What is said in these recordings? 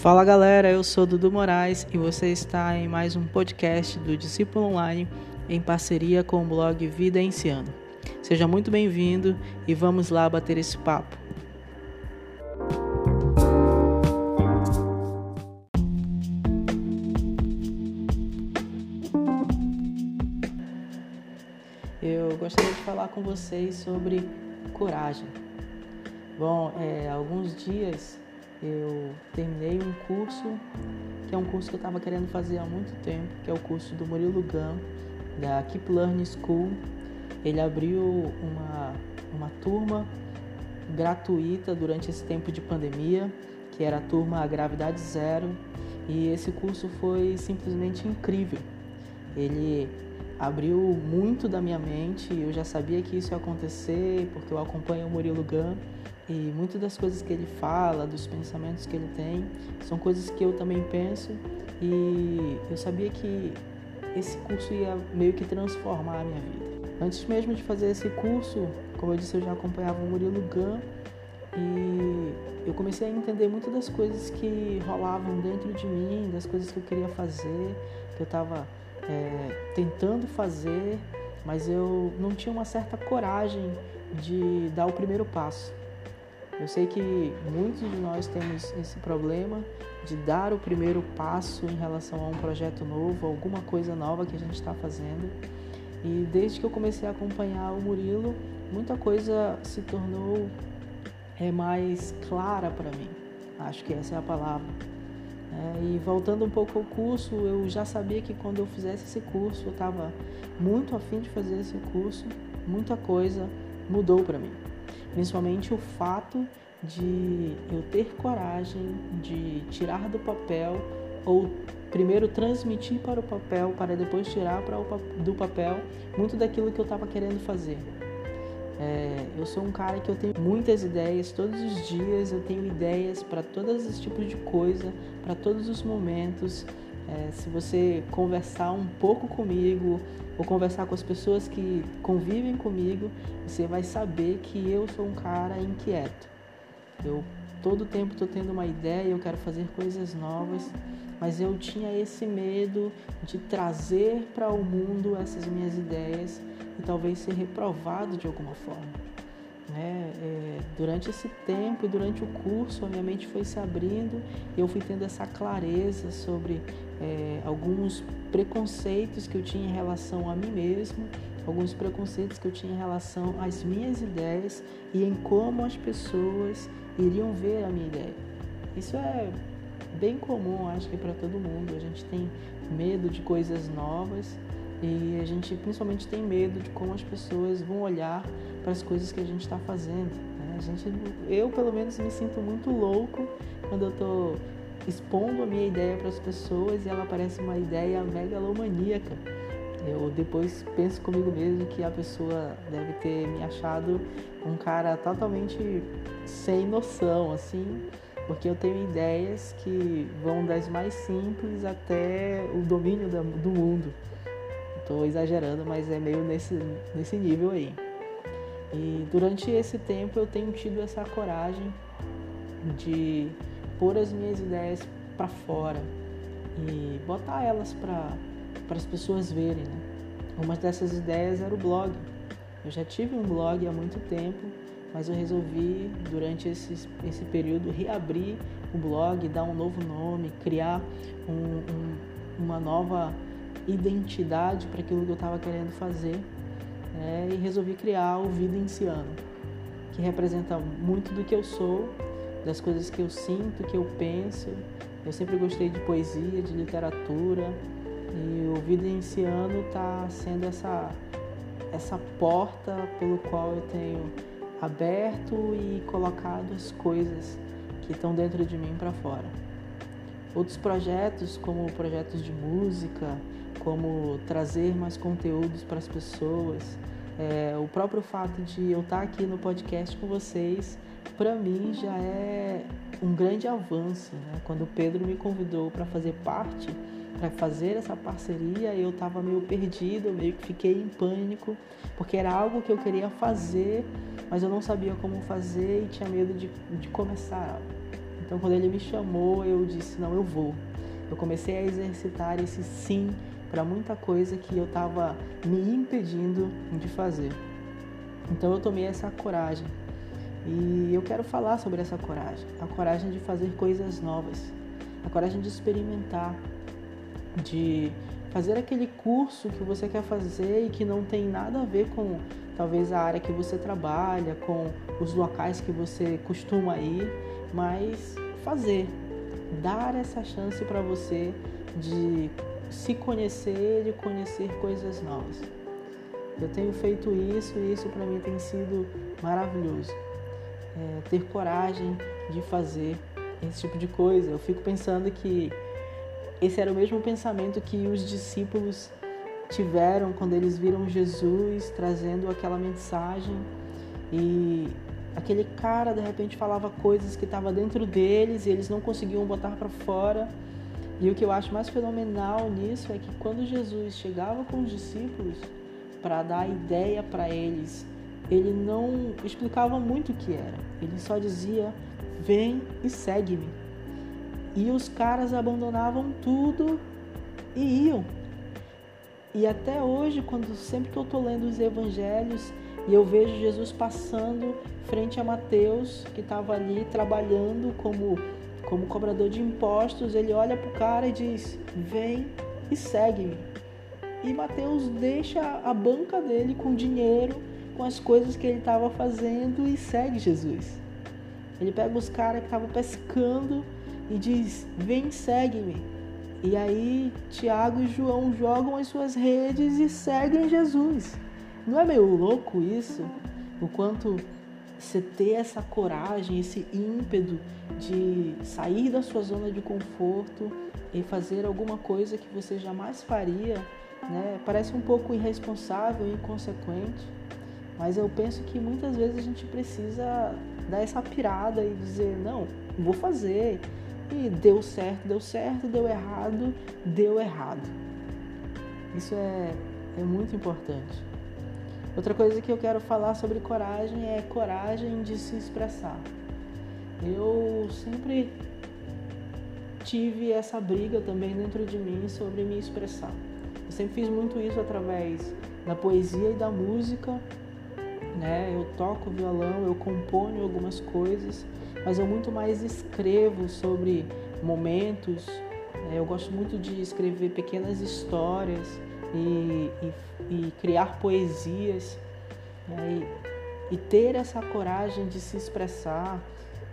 Fala galera, eu sou Dudu Moraes e você está em mais um podcast do Discípulo Online em parceria com o blog Vida Enciano. Seja muito bem-vindo e vamos lá bater esse papo. Eu gostaria de falar com vocês sobre coragem. Bom, é, alguns dias eu terminei um curso que é um curso que eu estava querendo fazer há muito tempo, que é o curso do Murilo Gun, da Keep Learning School. Ele abriu uma, uma turma gratuita durante esse tempo de pandemia, que era a turma Gravidade Zero, e esse curso foi simplesmente incrível. Ele abriu muito da minha mente, eu já sabia que isso ia acontecer, porque eu acompanho o Murilo Gun e muitas das coisas que ele fala, dos pensamentos que ele tem, são coisas que eu também penso e eu sabia que esse curso ia meio que transformar a minha vida. Antes mesmo de fazer esse curso, como eu disse, eu já acompanhava o Murilo Gun e eu comecei a entender muitas das coisas que rolavam dentro de mim, das coisas que eu queria fazer, que eu estava é, tentando fazer, mas eu não tinha uma certa coragem de dar o primeiro passo. Eu sei que muitos de nós temos esse problema de dar o primeiro passo em relação a um projeto novo, alguma coisa nova que a gente está fazendo. E desde que eu comecei a acompanhar o Murilo, muita coisa se tornou é, mais clara para mim. Acho que essa é a palavra. É, e voltando um pouco ao curso, eu já sabia que quando eu fizesse esse curso, eu estava muito afim de fazer esse curso, muita coisa mudou para mim principalmente o fato de eu ter coragem de tirar do papel ou primeiro transmitir para o papel para depois tirar para o, do papel muito daquilo que eu estava querendo fazer. É, eu sou um cara que eu tenho muitas ideias, todos os dias eu tenho ideias para todos os tipos de coisa, para todos os momentos. É, se você conversar um pouco comigo ou conversar com as pessoas que convivem comigo, você vai saber que eu sou um cara inquieto. Eu todo tempo estou tendo uma ideia, eu quero fazer coisas novas, mas eu tinha esse medo de trazer para o mundo essas minhas ideias e talvez ser reprovado de alguma forma. Né? É, durante esse tempo e durante o curso, a minha mente foi se abrindo e eu fui tendo essa clareza sobre é, alguns preconceitos que eu tinha em relação a mim mesmo, alguns preconceitos que eu tinha em relação às minhas ideias e em como as pessoas iriam ver a minha ideia. Isso é bem comum, acho que para todo mundo. A gente tem medo de coisas novas e a gente principalmente tem medo de como as pessoas vão olhar para as coisas que a gente está fazendo. Né? A gente, eu pelo menos me sinto muito louco quando eu estou expondo a minha ideia para as pessoas e ela parece uma ideia megalomaníaca. Eu depois penso comigo mesmo que a pessoa deve ter me achado um cara totalmente sem noção, assim, porque eu tenho ideias que vão das mais simples até o domínio do mundo. Estou exagerando, mas é meio nesse, nesse nível aí. E durante esse tempo eu tenho tido essa coragem de pôr as minhas ideias para fora e botar elas para as pessoas verem. Né? Uma dessas ideias era o blog. Eu já tive um blog há muito tempo, mas eu resolvi, durante esse, esse período, reabrir o blog, dar um novo nome, criar um, um, uma nova identidade para aquilo que eu estava querendo fazer né? e resolvi criar o Vida Enciano, que representa muito do que eu sou, das coisas que eu sinto, que eu penso. Eu sempre gostei de poesia, de literatura e o Vida Enciano está sendo essa, essa porta pelo qual eu tenho aberto e colocado as coisas que estão dentro de mim para fora. Outros projetos, como projetos de música, como trazer mais conteúdos para as pessoas, é, o próprio fato de eu estar aqui no podcast com vocês, para mim já é um grande avanço. Né? Quando o Pedro me convidou para fazer parte, para fazer essa parceria, eu estava meio perdido, meio que fiquei em pânico, porque era algo que eu queria fazer, mas eu não sabia como fazer e tinha medo de, de começar. Então, quando ele me chamou, eu disse: não, eu vou. Eu comecei a exercitar esse sim para muita coisa que eu estava me impedindo de fazer. Então, eu tomei essa coragem. E eu quero falar sobre essa coragem, a coragem de fazer coisas novas, a coragem de experimentar, de fazer aquele curso que você quer fazer e que não tem nada a ver com talvez a área que você trabalha, com os locais que você costuma ir, mas fazer, dar essa chance para você de se conhecer, de conhecer coisas novas. Eu tenho feito isso e isso para mim tem sido maravilhoso. É, ter coragem de fazer esse tipo de coisa. Eu fico pensando que esse era o mesmo pensamento que os discípulos tiveram quando eles viram Jesus trazendo aquela mensagem e aquele cara de repente falava coisas que estavam dentro deles e eles não conseguiam botar para fora. E o que eu acho mais fenomenal nisso é que quando Jesus chegava com os discípulos para dar ideia para eles, ele não explicava muito o que era. Ele só dizia: "Vem e segue-me". E os caras abandonavam tudo e iam. E até hoje, quando sempre que eu estou lendo os evangelhos e eu vejo Jesus passando frente a Mateus, que estava ali trabalhando como, como cobrador de impostos, ele olha para o cara e diz: Vem e segue-me. E Mateus deixa a banca dele com dinheiro, com as coisas que ele estava fazendo e segue Jesus. Ele pega os caras que estavam pescando e diz: Vem, segue-me. E aí Tiago e João jogam as suas redes e seguem Jesus. Não é meio louco isso? O quanto você ter essa coragem, esse ímpeto de sair da sua zona de conforto e fazer alguma coisa que você jamais faria, né? Parece um pouco irresponsável e inconsequente, mas eu penso que muitas vezes a gente precisa dar essa pirada e dizer: não, vou fazer, e deu certo, deu certo, deu errado, deu errado. Isso é, é muito importante. Outra coisa que eu quero falar sobre coragem é coragem de se expressar. Eu sempre tive essa briga também dentro de mim sobre me expressar. Eu sempre fiz muito isso através da poesia e da música, né? Eu toco violão, eu componho algumas coisas mas eu muito mais escrevo sobre momentos. É, eu gosto muito de escrever pequenas histórias e, e, e criar poesias né? e, e, ter essa coragem de se expressar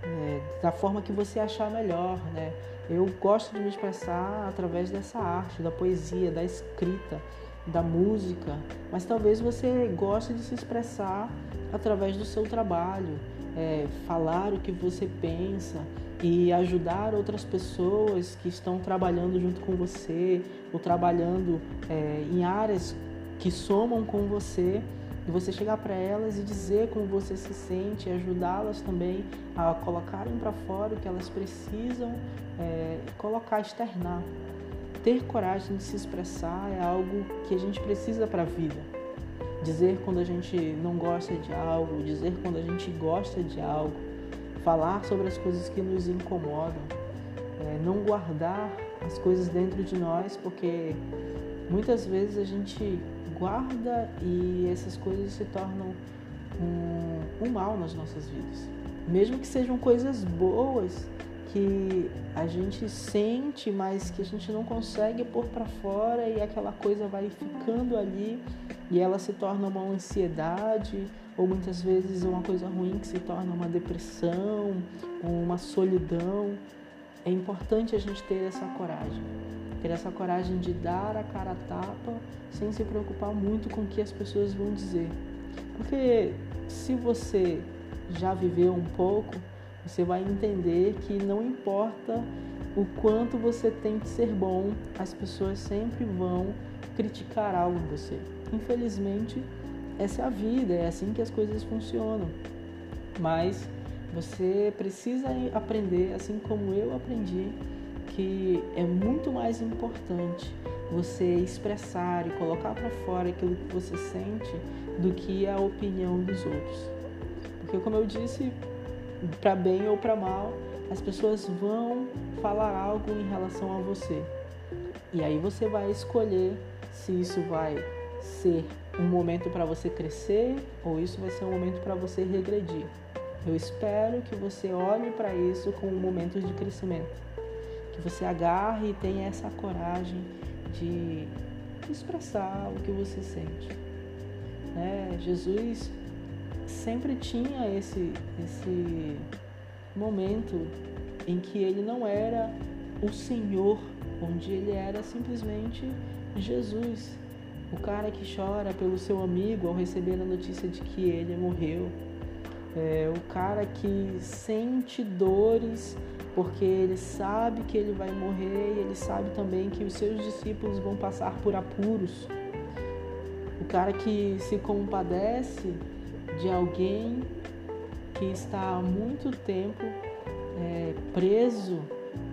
é, da forma que você achar melhor. Né? Eu gosto de me expressar através dessa arte, da poesia, da escrita, da música, mas talvez você goste de se expressar através do seu trabalho é, falar o que você pensa e ajudar outras pessoas que estão trabalhando junto com você ou trabalhando é, em áreas que somam com você e você chegar para elas e dizer como você se sente, ajudá-las também a colocarem para fora o que elas precisam é, colocar, externar. Ter coragem de se expressar é algo que a gente precisa para a vida dizer quando a gente não gosta de algo, dizer quando a gente gosta de algo, falar sobre as coisas que nos incomodam, é, não guardar as coisas dentro de nós, porque muitas vezes a gente guarda e essas coisas se tornam um, um mal nas nossas vidas. Mesmo que sejam coisas boas, que a gente sente, mas que a gente não consegue pôr para fora e aquela coisa vai ficando ali e ela se torna uma ansiedade ou muitas vezes uma coisa ruim que se torna uma depressão, uma solidão. É importante a gente ter essa coragem, ter essa coragem de dar a cara a tapa sem se preocupar muito com o que as pessoas vão dizer. Porque se você já viveu um pouco, você vai entender que não importa o quanto você tem que ser bom, as pessoas sempre vão criticar algo em você. Infelizmente, essa é a vida, é assim que as coisas funcionam. Mas você precisa aprender, assim como eu aprendi, que é muito mais importante você expressar e colocar para fora aquilo que você sente do que a opinião dos outros. Porque, como eu disse, para bem ou para mal, as pessoas vão falar algo em relação a você. E aí você vai escolher se isso vai ser um momento para você crescer ou isso vai ser um momento para você regredir. Eu espero que você olhe para isso como um momento de crescimento. Que você agarre e tenha essa coragem de expressar o que você sente. Né? Jesus sempre tinha esse, esse momento em que ele não era o Senhor, onde ele era simplesmente Jesus, o cara que chora pelo seu amigo ao receber a notícia de que ele morreu, é, o cara que sente dores porque ele sabe que ele vai morrer e ele sabe também que os seus discípulos vão passar por apuros. O cara que se compadece de alguém que está há muito tempo é, preso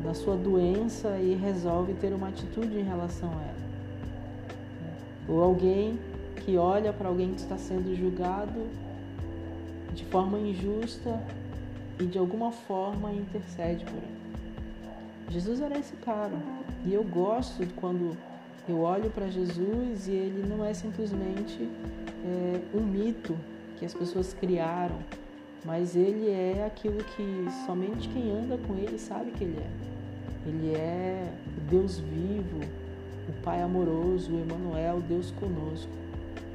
na sua doença e resolve ter uma atitude em relação a ela. Ou alguém que olha para alguém que está sendo julgado de forma injusta e de alguma forma intercede por ele. Jesus era esse cara. E eu gosto quando eu olho para Jesus e ele não é simplesmente é, um mito que as pessoas criaram, mas ele é aquilo que somente quem anda com ele sabe que ele é. Ele é Deus vivo, o Pai amoroso, o Emmanuel, Deus conosco,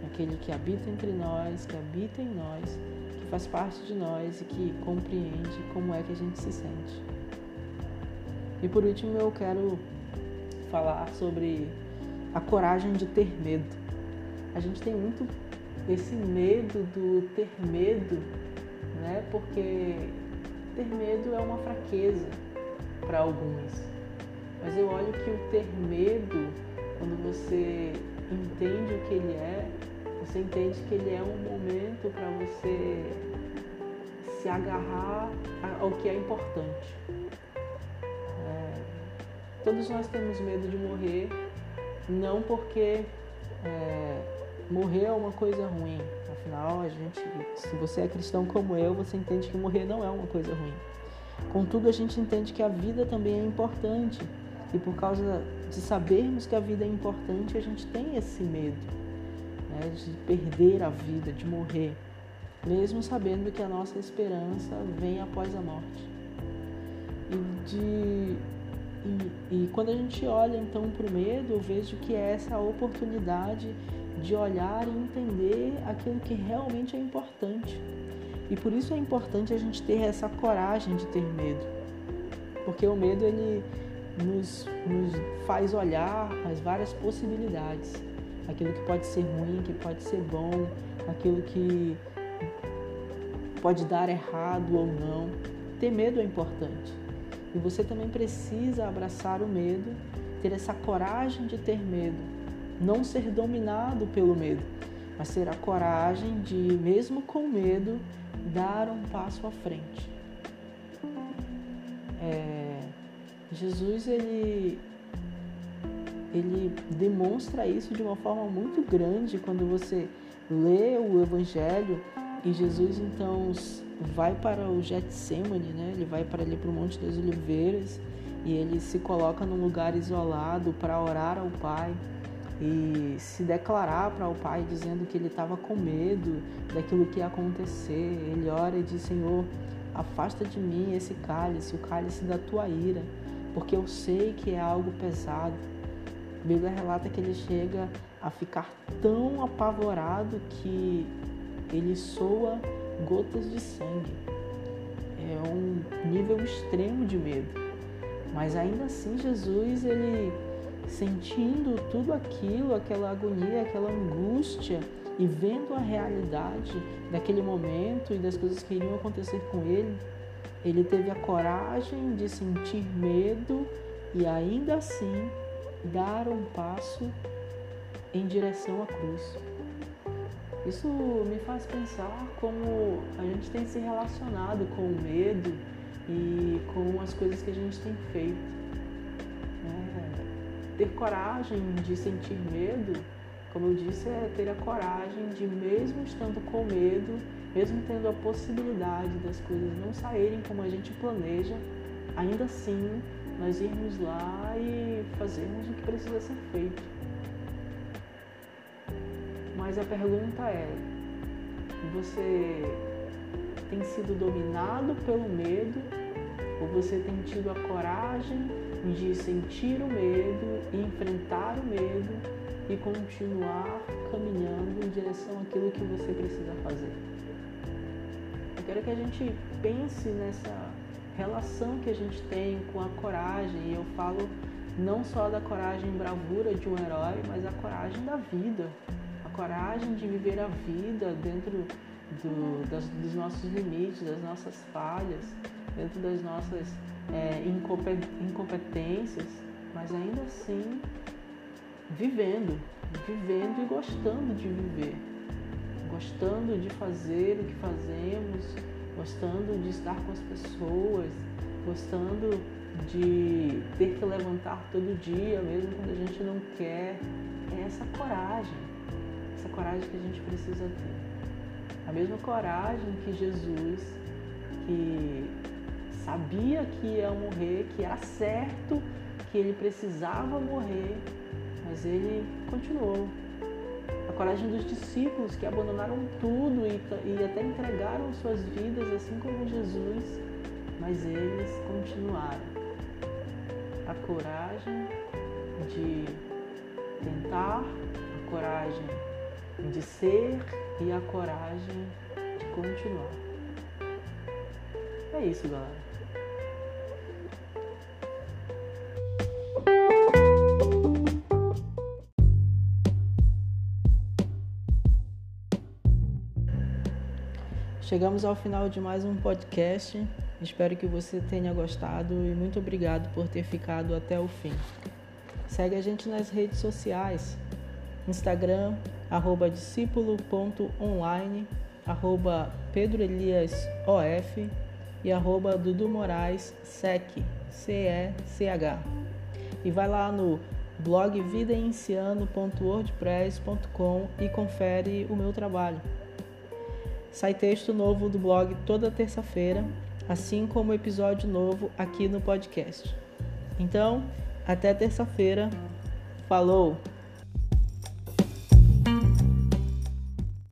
aquele que habita entre nós, que habita em nós, que faz parte de nós e que compreende como é que a gente se sente. E por último, eu quero falar sobre a coragem de ter medo. A gente tem muito esse medo do ter medo, né? Porque ter medo é uma fraqueza para alguns. Mas eu olho que o ter medo, quando você entende o que ele é, você entende que ele é um momento para você se agarrar ao que é importante. É, todos nós temos medo de morrer, não porque é, morrer é uma coisa ruim. Afinal, a gente, se você é cristão como eu, você entende que morrer não é uma coisa ruim. Contudo, a gente entende que a vida também é importante e por causa de sabermos que a vida é importante, a gente tem esse medo né, de perder a vida, de morrer, mesmo sabendo que a nossa esperança vem após a morte. E, de, e, e quando a gente olha então para o medo, eu vejo que é essa oportunidade de olhar e entender aquilo que realmente é importante. E por isso é importante a gente ter essa coragem de ter medo. Porque o medo ele nos, nos faz olhar as várias possibilidades. Aquilo que pode ser ruim, que pode ser bom, aquilo que pode dar errado ou não. Ter medo é importante. E você também precisa abraçar o medo, ter essa coragem de ter medo, não ser dominado pelo medo, mas ter a coragem de, mesmo com medo, dar um passo à frente. É, Jesus ele ele demonstra isso de uma forma muito grande quando você lê o Evangelho e Jesus então vai para o Getsemane, né? Ele vai para ali para o Monte das Oliveiras e ele se coloca num lugar isolado para orar ao Pai e se declarar para o Pai dizendo que ele estava com medo daquilo que ia acontecer. Ele ora e diz: Senhor, afasta de mim esse cálice, o cálice da tua ira porque eu sei que é algo pesado. A Bíblia relata que ele chega a ficar tão apavorado que ele soa gotas de sangue. É um nível extremo de medo. Mas ainda assim, Jesus, ele sentindo tudo aquilo, aquela agonia, aquela angústia e vendo a realidade daquele momento e das coisas que iriam acontecer com ele, ele teve a coragem de sentir medo e ainda assim dar um passo em direção à cruz. Isso me faz pensar como a gente tem se relacionado com o medo e com as coisas que a gente tem feito. Ter coragem de sentir medo, como eu disse, é ter a coragem de, mesmo estando com medo, mesmo tendo a possibilidade das coisas não saírem como a gente planeja, ainda assim nós irmos lá e fazermos o que precisa ser feito. Mas a pergunta é: você tem sido dominado pelo medo ou você tem tido a coragem de sentir o medo enfrentar o medo e continuar caminhando em direção àquilo que você precisa fazer? Eu quero que a gente pense nessa relação que a gente tem com a coragem, e eu falo não só da coragem e bravura de um herói, mas a coragem da vida, a coragem de viver a vida dentro do, das, dos nossos limites, das nossas falhas, dentro das nossas é, incompetências, mas ainda assim vivendo, vivendo e gostando de viver, gostando de fazer o que fazemos, gostando de estar com as pessoas, gostando de ter que levantar todo dia, mesmo quando a gente não quer. É essa coragem, essa coragem que a gente precisa ter. A mesma coragem que Jesus, que sabia que ia morrer, que era certo que ele precisava morrer, mas ele continuou. A coragem dos discípulos que abandonaram tudo e, e até entregaram suas vidas, assim como Jesus, mas eles continuaram. A coragem de tentar, a coragem de ser e a coragem de continuar. É isso, galera. Chegamos ao final de mais um podcast. Espero que você tenha gostado e muito obrigado por ter ficado até o fim. Segue a gente nas redes sociais. Instagram, arroba discípulo.online, arroba Pedro Elias OF e arroba Dudu Moraes SEC, C-E-C-H. E vai lá no blog vidaenciano.wordpress.com e confere o meu trabalho. Sai texto novo do blog toda terça-feira, assim como episódio novo aqui no podcast. Então, até terça-feira. Falou!